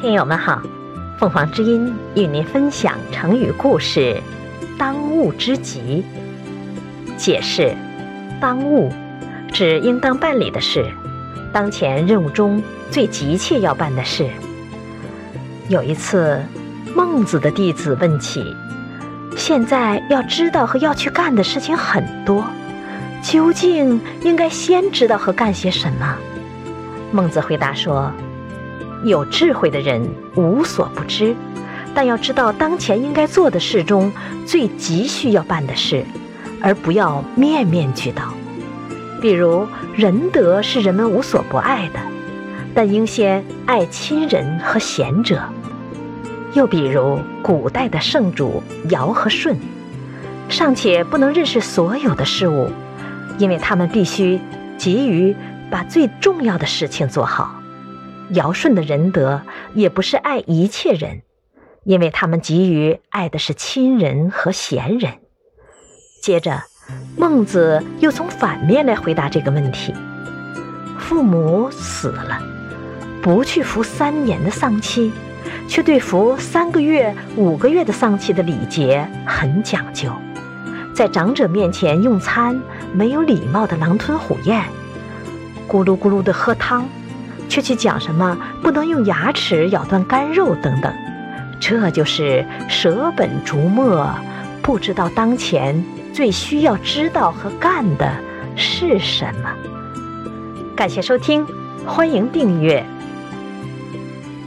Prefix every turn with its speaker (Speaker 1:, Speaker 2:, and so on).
Speaker 1: 听友们好，凤凰之音与您分享成语故事“当务之急”。解释：当务指应当办理的事，当前任务中最急切要办的事。有一次，孟子的弟子问起：“现在要知道和要去干的事情很多，究竟应该先知道和干些什么？”孟子回答说。有智慧的人无所不知，但要知道当前应该做的事中最急需要办的事，而不要面面俱到。比如仁德是人们无所不爱的，但应先爱亲人和贤者。又比如古代的圣主尧和舜，尚且不能认识所有的事物，因为他们必须急于把最重要的事情做好。尧舜的仁德也不是爱一切人，因为他们急于爱的是亲人和贤人。接着，孟子又从反面来回答这个问题：父母死了，不去服三年的丧期，却对服三个月、五个月的丧期的礼节很讲究，在长者面前用餐没有礼貌的狼吞虎咽，咕噜咕噜的喝汤。却去讲什么不能用牙齿咬断干肉等等，这就是舍本逐末，不知道当前最需要知道和干的是什么。感谢收听，欢迎订阅。